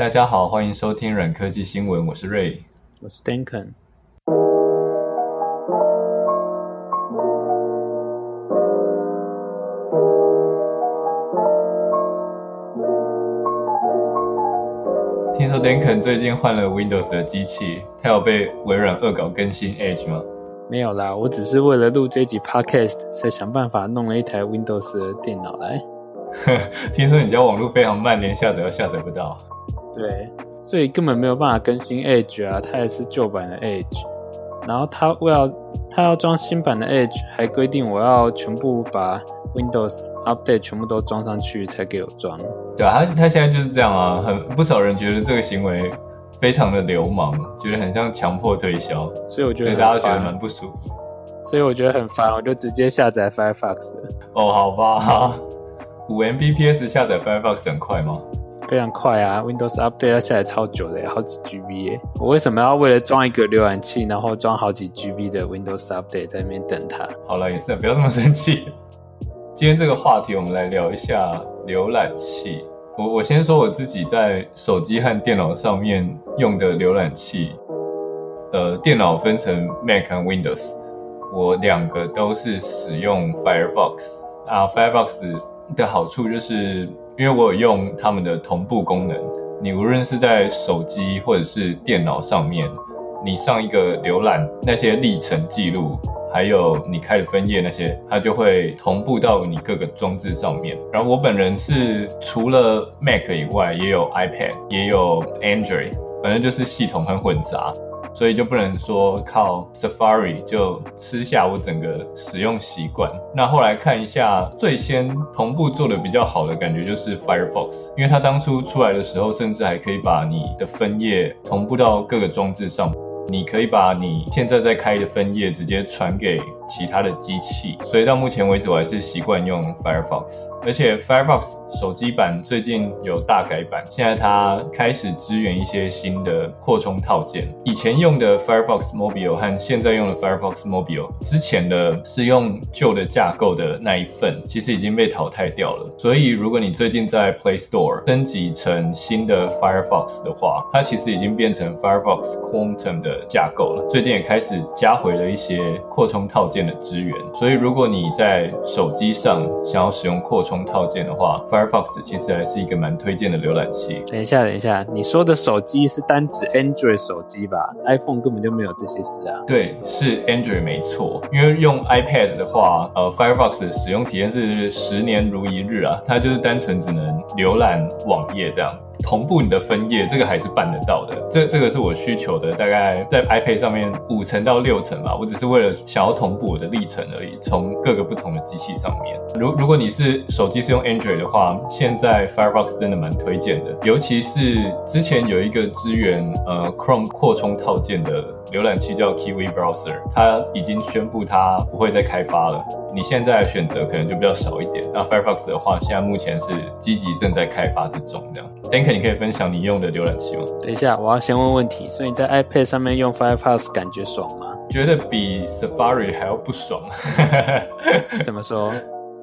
大家好，欢迎收听软科技新闻，我是 Ray，我是 Duncan。听说 Duncan 最近换了 Windows 的机器，他有被微软恶搞更新 Edge 吗？没有啦，我只是为了录这集 Podcast 才想办法弄了一台 Windows 的电脑来。听说你家网络非常慢，连下载都下载不到。对，所以根本没有办法更新 Edge 啊，它也是旧版的 Edge。然后它为了它要装新版的 Edge，还规定我要全部把 Windows Update 全部都装上去才给我装。对啊，他他现在就是这样啊，很不少人觉得这个行为非常的流氓，觉得很像强迫推销，所以我觉得大家觉得蛮不舒服。所以我觉得很烦，我就直接下载 Firefox。哦，好吧，五 Mbps 下载 Firefox 很快吗？非常快啊，Windows Update 要下来超久的，好几 GB 耶。我为什么要为了装一个浏览器，然后装好几 GB 的 Windows Update 在那边等它？好了，也是不要这么生气。今天这个话题，我们来聊一下浏览器。我我先说我自己在手机和电脑上面用的浏览器。呃，电脑分成 Mac 和 Windows，我两个都是使用 Firefox 啊。Firefox 的好处就是。因为我有用他们的同步功能，你无论是在手机或者是电脑上面，你上一个浏览那些历程记录，还有你开的分页那些，它就会同步到你各个装置上面。然后我本人是除了 Mac 以外，也有 iPad，也有 Android，反正就是系统很混杂。所以就不能说靠 Safari 就吃下我整个使用习惯。那后来看一下，最先同步做的比较好的感觉就是 Firefox，因为它当初出来的时候，甚至还可以把你的分页同步到各个装置上。你可以把你现在在开的分页直接传给其他的机器，所以到目前为止我还是习惯用 Firefox，而且 Firefox 手机版最近有大改版，现在它开始支援一些新的扩充套件。以前用的 Firefox Mobile 和现在用的 Firefox Mobile 之前的是用旧的架构的那一份，其实已经被淘汰掉了。所以如果你最近在 Play Store 升级成新的 Firefox 的话，它其实已经变成 Firefox Quantum 的架构了。最近也开始加回了一些扩充套件的支援，所以如果你在手机上想要使用扩充套件的话，Firefox 其实还是一个蛮推荐的浏览器。等一下，等一下，你说的手机是单指 Android 手机吧？iPhone 根本就没有这些事啊。对，是 Android 没错。因为用 iPad 的话，呃，Firefox 的使用体验是十年如一日啊，它就是单纯只能浏览网页这样。同步你的分页，这个还是办得到的。这这个是我需求的，大概在 iPad 上面五层到六层吧。我只是为了想要同步我的历程而已，从各个不同的机器上面。如如果你是手机是用 Android 的话，现在 Firefox 真的蛮推荐的，尤其是之前有一个支援呃 Chrome 扩充套件的浏览器叫 Kiwi Browser，它已经宣布它不会再开发了。你现在的选择可能就比较少一点。那 Firefox 的话，现在目前是积极正在开发之中，这样。Dank，你可以分享你用的浏览器吗？等一下，我要先问问题。所以你在 iPad 上面用 Firefox 感觉爽吗？觉得比 Safari 还要不爽。怎么说？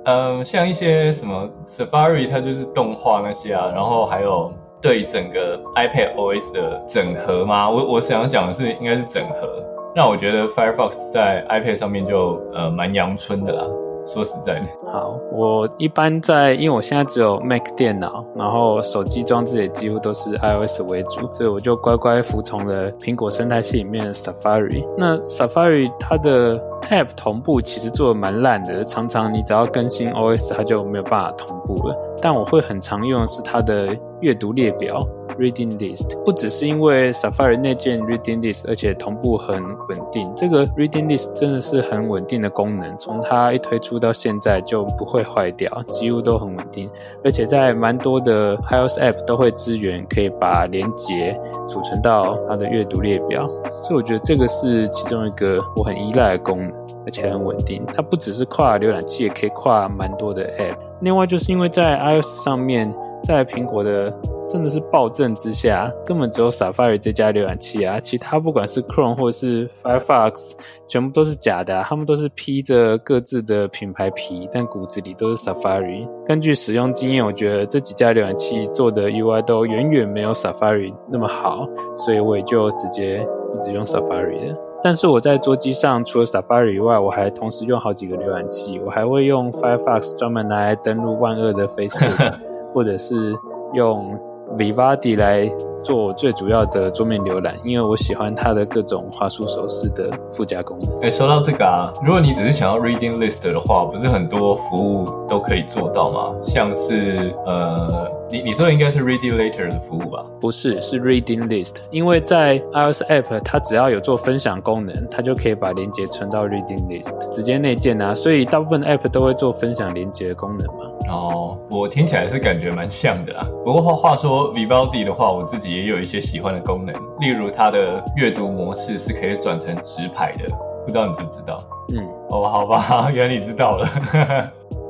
嗯，像一些什么 Safari，它就是动画那些啊，然后还有对整个 iPad OS 的整合吗？我我想要讲的是，应该是整合。那我觉得 Firefox 在 iPad 上面就呃蛮阳春的啦。说实在的，好，我一般在，因为我现在只有 Mac 电脑，然后手机装置也几乎都是 iOS 为主，所以我就乖乖服从了苹果生态系里面的 Safari。那 Safari 它的 Tab 同步其实做的蛮烂的，常常你只要更新 OS，它就没有办法同步了。但我会很常用的是它的阅读列表。Reading List 不只是因为 Safari 内建 Reading List，而且同步很稳定。这个 Reading List 真的是很稳定的功能，从它一推出到现在就不会坏掉，几乎都很稳定。而且在蛮多的 iOS App 都会支援，可以把连结储存到它的阅读列表。所以我觉得这个是其中一个我很依赖的功能，而且很稳定。它不只是跨浏览器，也可以跨蛮多的 App。另外就是因为在 iOS 上面，在苹果的真的是暴政之下，根本只有 Safari 这家浏览器啊，其他不管是 Chrome 或是 Firefox，全部都是假的，他们都是披着各自的品牌皮，但骨子里都是 Safari。根据使用经验，我觉得这几家浏览器做的 UI 都远远没有 Safari 那么好，所以我也就直接一直用 Safari 了。但是我在桌机上除了 Safari 以外，我还同时用好几个浏览器，我还会用 Firefox 专门拿来登录万恶的 Facebook，或者是用 Vivaldi 来做最主要的桌面浏览，因为我喜欢它的各种滑鼠手势的附加功能。哎，说到这个啊，如果你只是想要 Reading List 的话，不是很多服务都可以做到吗？像是呃。你你说的应该是 Reading Later 的服务吧？不是，是 Reading List。因为在 iOS App，它只要有做分享功能，它就可以把连接存到 Reading List，直接内建啊。所以大部分的 App 都会做分享连接的功能嘛。哦，我听起来是感觉蛮像的啦。不过话话说，Vivaldi 的话，我自己也有一些喜欢的功能，例如它的阅读模式是可以转成直排的，不知道你知不知道？嗯，哦，好吧，原来你知道了。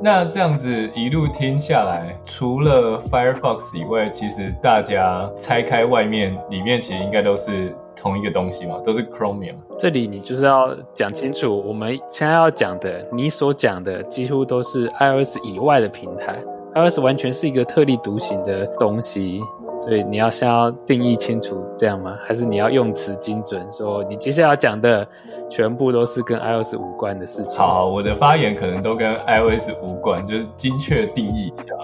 那这样子一路听下来，除了 Firefox 以外，其实大家拆开外面，里面其实应该都是同一个东西嘛，都是 Chromium。这里你就是要讲清楚，我们现在要讲的，你所讲的几乎都是 iOS 以外的平台，iOS 完全是一个特立独行的东西，所以你要先要定义清楚，这样吗？还是你要用词精准，说你接下来要讲的？全部都是跟 iOS 无关的事情。好，我的发言可能都跟 iOS 无关，就是精确定义一下。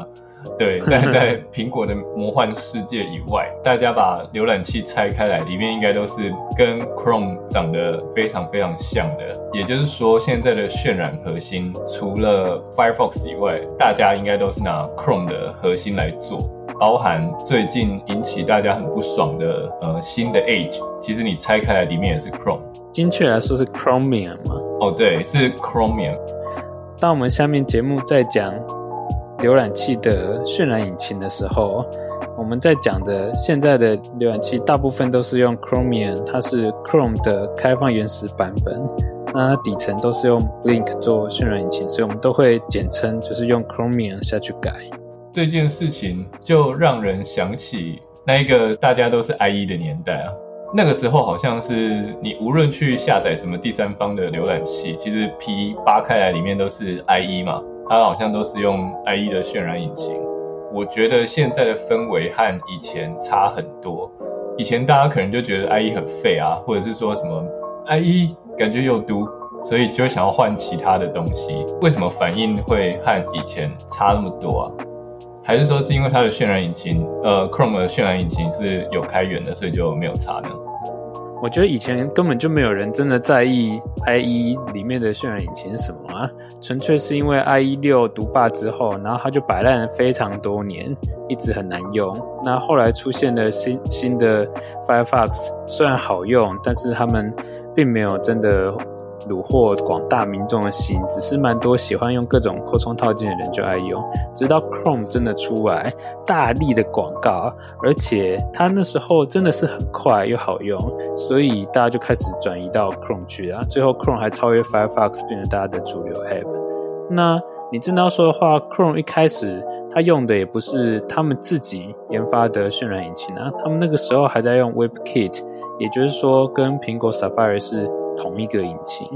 对，但 在苹果的魔幻世界以外，大家把浏览器拆开来，里面应该都是跟 Chrome 长得非常非常像的。也就是说，现在的渲染核心除了 Firefox 以外，大家应该都是拿 Chrome 的核心来做，包含最近引起大家很不爽的呃新的 Edge，其实你拆开来里面也是 Chrome。精确来说是 Chromium 吗？哦，对，是 Chromium。当我们下面节目在讲浏览器的渲染引擎的时候，我们在讲的现在的浏览器大部分都是用 Chromium，它是 Chrome 的开放原始版本。那它底层都是用 Blink 做渲染引擎，所以我们都会简称就是用 Chromium 下去改。这件事情就让人想起那一个大家都是 IE 的年代啊。那个时候好像是你无论去下载什么第三方的浏览器，其实 P 扒开来里面都是 IE 嘛，它好像都是用 IE 的渲染引擎。我觉得现在的氛围和以前差很多。以前大家可能就觉得 IE 很废啊，或者是说什么 IE 感觉有毒，所以就想要换其他的东西。为什么反应会和以前差那么多啊？还是说是因为它的渲染引擎，呃，Chrome 的渲染引擎是有开源的，所以就没有差呢？我觉得以前根本就没有人真的在意 IE 里面的渲染引擎是什么啊，纯粹是因为 IE 六独霸之后，然后它就摆烂了非常多年，一直很难用。那后来出现了新新的 Firefox，虽然好用，但是他们并没有真的。虏获广大民众的心，只是蛮多喜欢用各种扩充套件的人就爱用。直到 Chrome 真的出来，大力的广告，而且它那时候真的是很快又好用，所以大家就开始转移到 Chrome 去了。最后 Chrome 还超越 Firefox，变成大家的主流 App。那你真的要说的话，Chrome 一开始它用的也不是他们自己研发的渲染引擎啊，他们那个时候还在用 WebKit，也就是说跟苹果 Safari 是。同一个引擎，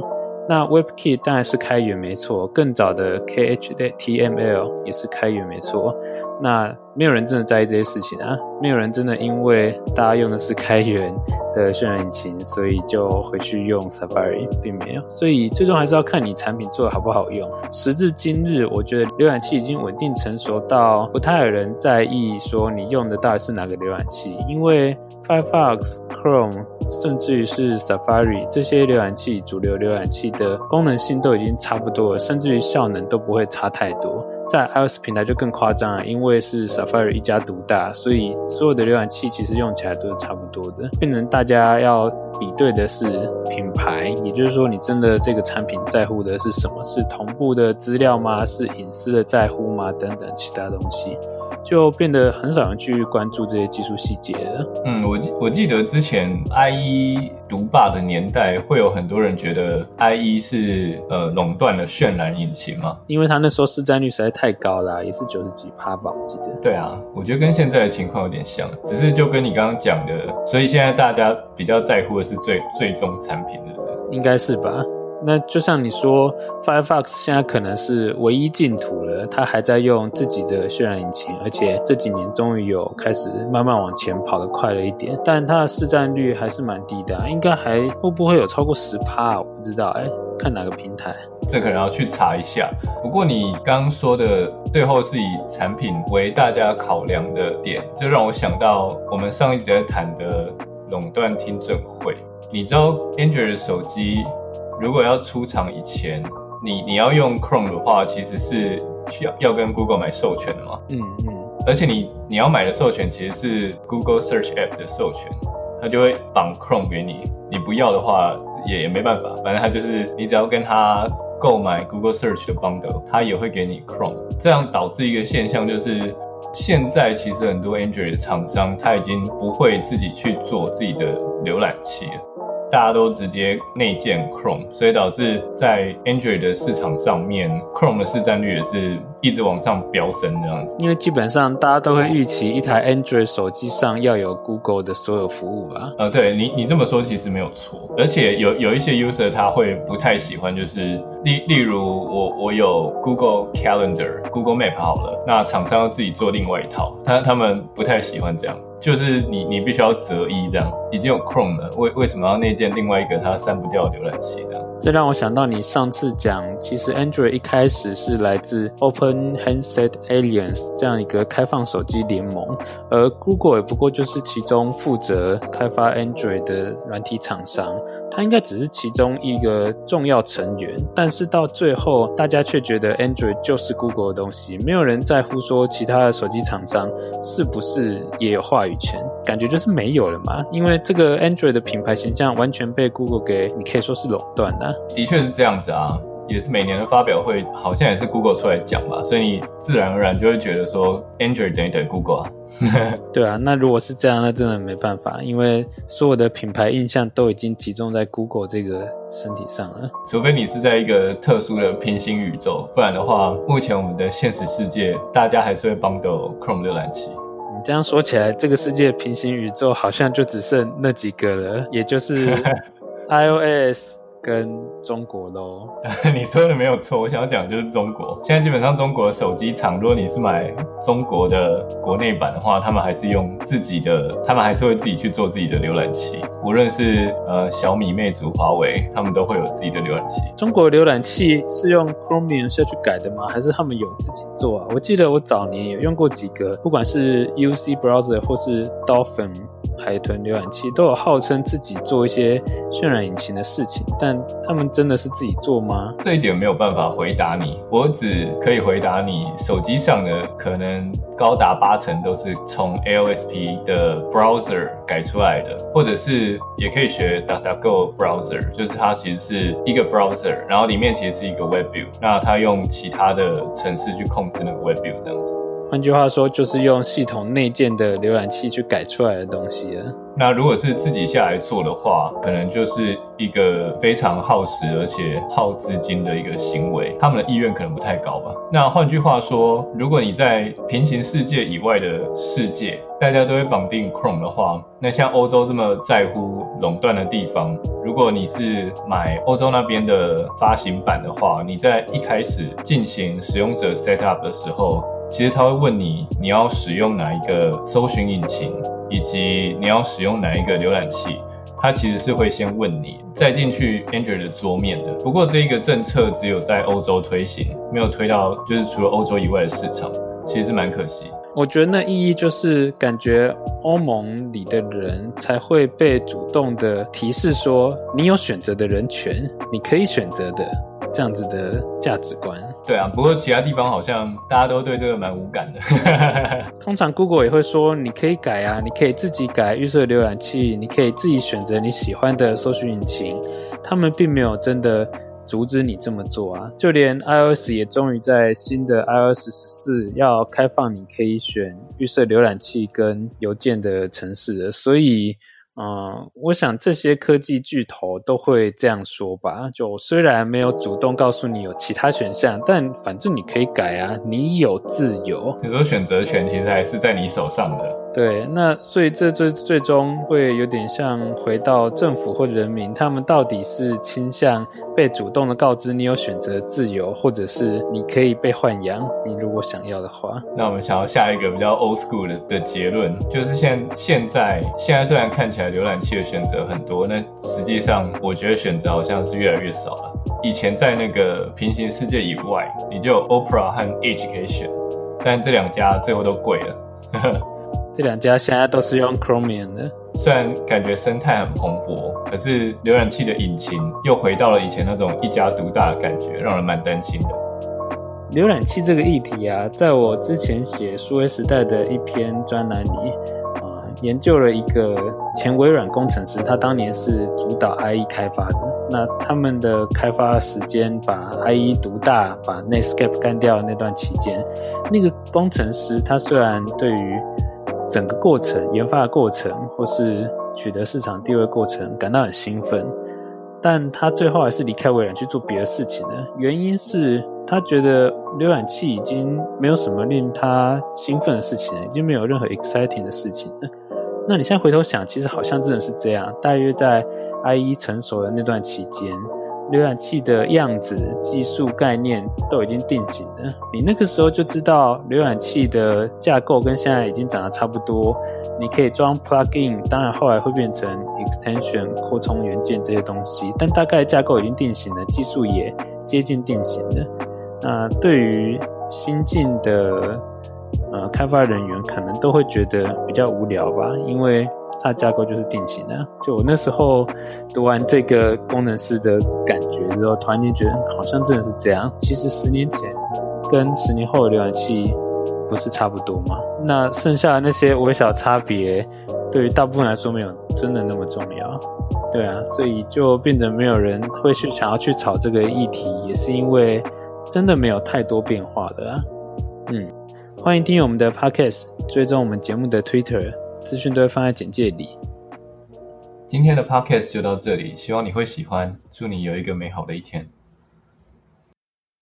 那 WebKit 当然是开源没错，更早的 KHTML 也是开源没错。那没有人真的在意这些事情啊，没有人真的因为大家用的是开源的渲染引擎，所以就回去用 Safari，并没有。所以最终还是要看你产品做的好不好用。时至今日，我觉得浏览器已经稳定成熟到不太有人在意说你用的到底是哪个浏览器，因为 Firefox、Chrome。甚至于是 Safari 这些浏览器，主流浏览器的功能性都已经差不多了，甚至于效能都不会差太多。在 iOS 平台就更夸张了，因为是 Safari 一家独大，所以所有的浏览器其实用起来都是差不多的。变成大家要比对的是品牌，也就是说，你真的这个产品在乎的是什么？是同步的资料吗？是隐私的在乎吗？等等其他东西。就变得很少人去关注这些技术细节了。嗯，我我记得之前 IE 独霸的年代，会有很多人觉得 IE 是呃垄断了渲染引擎嘛，因为它那时候市占率实在太高了，也是九十几趴吧，我记得。对啊，我觉得跟现在的情况有点像，只是就跟你刚刚讲的，所以现在大家比较在乎的是最最终产品，是不是？应该是吧。那就像你说，Firefox 现在可能是唯一净土了，它还在用自己的渲染引擎，而且这几年终于有开始慢慢往前跑得快了一点，但它的市占率还是蛮低的，应该还会不会有超过十趴？我不知道，哎，看哪个平台，这可能要去查一下。不过你刚说的最后是以产品为大家考量的点，就让我想到我们上一集在谈的垄断听证会。你知道 Android 的手机？如果要出厂以前，你你要用 Chrome 的话，其实是需要要跟 Google 买授权的嘛。嗯嗯。而且你你要买的授权其实是 Google Search App 的授权，它就会绑 Chrome 给你。你不要的话也也没办法，反正它就是你只要跟它购买 Google Search 的 bundle，它也会给你 Chrome。这样导致一个现象就是，现在其实很多 Android 的厂商他已经不会自己去做自己的浏览器了。大家都直接内建 Chrome，所以导致在 Android 的市场上面，Chrome 的市占率也是一直往上飙升这样子。因为基本上大家都会预期一台 Android 手机上要有 Google 的所有服务吧？呃，对你你这么说其实没有错，而且有有一些 user 他会不太喜欢，就是例例如我我有 Google Calendar、Google Map 好了，那厂商要自己做另外一套，他他们不太喜欢这样。就是你，你必须要择一这样，已经有 Chrome 了，为为什么要内建另外一个它删不掉浏览器呢？这让我想到你上次讲，其实 Android 一开始是来自 Open Handset Alliance 这样一个开放手机联盟，而 Google 也不过就是其中负责开发 Android 的软体厂商。它应该只是其中一个重要成员，但是到最后，大家却觉得 Android 就是 Google 的东西，没有人在乎说其他的手机厂商是不是也有话语权，感觉就是没有了嘛。因为这个 Android 的品牌形象完全被 Google 给，你可以说是垄断了。的确是这样子啊。也是每年的发表会，好像也是 Google 出来讲吧，所以你自然而然就会觉得说 Android 等于等于 Google 啊。对啊，那如果是这样，那真的没办法，因为所有的品牌印象都已经集中在 Google 这个身体上了。除非你是在一个特殊的平行宇宙，不然的话，目前我们的现实世界，大家还是会 bundle Chrome 浏览器。你这样说起来，这个世界平行宇宙好像就只剩那几个了，也就是 iOS。跟中国喽，你说的没有错，我想要讲的就是中国。现在基本上中国的手机厂，如果你是买中国的国内版的话，他们还是用自己的，他们还是会自己去做自己的浏览器。无论是呃小米、魅族、华为，他们都会有自己的浏览器。中国浏览器是用 Chromium 下去改的吗？还是他们有自己做啊？我记得我早年有用过几个，不管是 UC Browser 或是 Dolphin。海豚浏览器都有号称自己做一些渲染引擎的事情，但他们真的是自己做吗？这一点没有办法回答你，我只可以回答你，手机上的可能高达八成都是从 AOSP 的 browser 改出来的，或者是也可以学 DuckDuckGo browser，就是它其实是一个 browser，然后里面其实是一个 web view，那它用其他的程式去控制那个 web view 这样子。换句话说，就是用系统内建的浏览器去改出来的东西了。那如果是自己下来做的话，可能就是一个非常耗时而且耗资金的一个行为，他们的意愿可能不太高吧。那换句话说，如果你在平行世界以外的世界，大家都会绑定 Chrome 的话，那像欧洲这么在乎垄断的地方，如果你是买欧洲那边的发行版的话，你在一开始进行使用者 setup 的时候，其实他会问你，你要使用哪一个搜寻引擎，以及你要使用哪一个浏览器，他其实是会先问你，再进去 Android 的桌面的。不过这一个政策只有在欧洲推行，没有推到就是除了欧洲以外的市场，其实是蛮可惜。我觉得那意义就是感觉欧盟里的人才会被主动的提示说，你有选择的人权，你可以选择的这样子的价值观。对啊，不过其他地方好像大家都对这个蛮无感的。通常 Google 也会说，你可以改啊，你可以自己改预设浏览器，你可以自己选择你喜欢的搜寻引擎。他们并没有真的阻止你这么做啊。就连 iOS 也终于在新的 iOS 十四要开放，你可以选预设浏览器跟邮件的城市了，所以。嗯，我想这些科技巨头都会这样说吧。就虽然没有主动告诉你有其他选项，但反正你可以改啊，你有自由。你说选择权其实还是在你手上的。对，那所以这最最终会有点像回到政府或人民，他们到底是倾向被主动的告知你有选择自由，或者是你可以被豢养，你如果想要的话。那我们想要下一个比较 old school 的的结论，就是现现在现在虽然看起来浏览器的选择很多，那实际上我觉得选择好像是越来越少了。以前在那个平行世界以外，你就有 Opera 和 Edge 可以选，但这两家最后都贵了。这两家现在都是用 Chromium 的，虽然感觉生态很蓬勃，可是浏览器的引擎又回到了以前那种一家独大的感觉，让人蛮担心的。浏览器这个议题啊，在我之前写数位时代的一篇专栏里，啊、呃，研究了一个前微软工程师，他当年是主导 IE 开发的。那他们的开发时间，把 IE 独大，把 Netscape 干掉的那段期间，那个工程师他虽然对于整个过程、研发的过程，或是取得市场地位过程，感到很兴奋，但他最后还是离开微软去做别的事情了。原因是他觉得浏览器已经没有什么令他兴奋的事情了，已经没有任何 exciting 的事情了。那你现在回头想，其实好像真的是这样。大约在 IE 成熟的那段期间。浏览器的样子、技术概念都已经定型了。你那个时候就知道浏览器的架构跟现在已经长得差不多。你可以装 plugin，当然后来会变成 extension 扩充元件这些东西，但大概架构已经定型了，技术也接近定型了。那对于新进的呃开发人员，可能都会觉得比较无聊吧，因为。它的架构就是定型的。就我那时候读完这个工程师的感觉之后，突然间觉得好像真的是这样。其实十年前跟十年后的浏览器不是差不多吗？那剩下的那些微小差别，对于大部分来说没有真的那么重要。对啊，所以就变得没有人会去想要去炒这个议题，也是因为真的没有太多变化了啊。嗯，欢迎订阅我们的 Podcast，追踪我们节目的 Twitter。资讯都会放在简介里。今天的 podcast 就到这里，希望你会喜欢。祝你有一个美好的一天。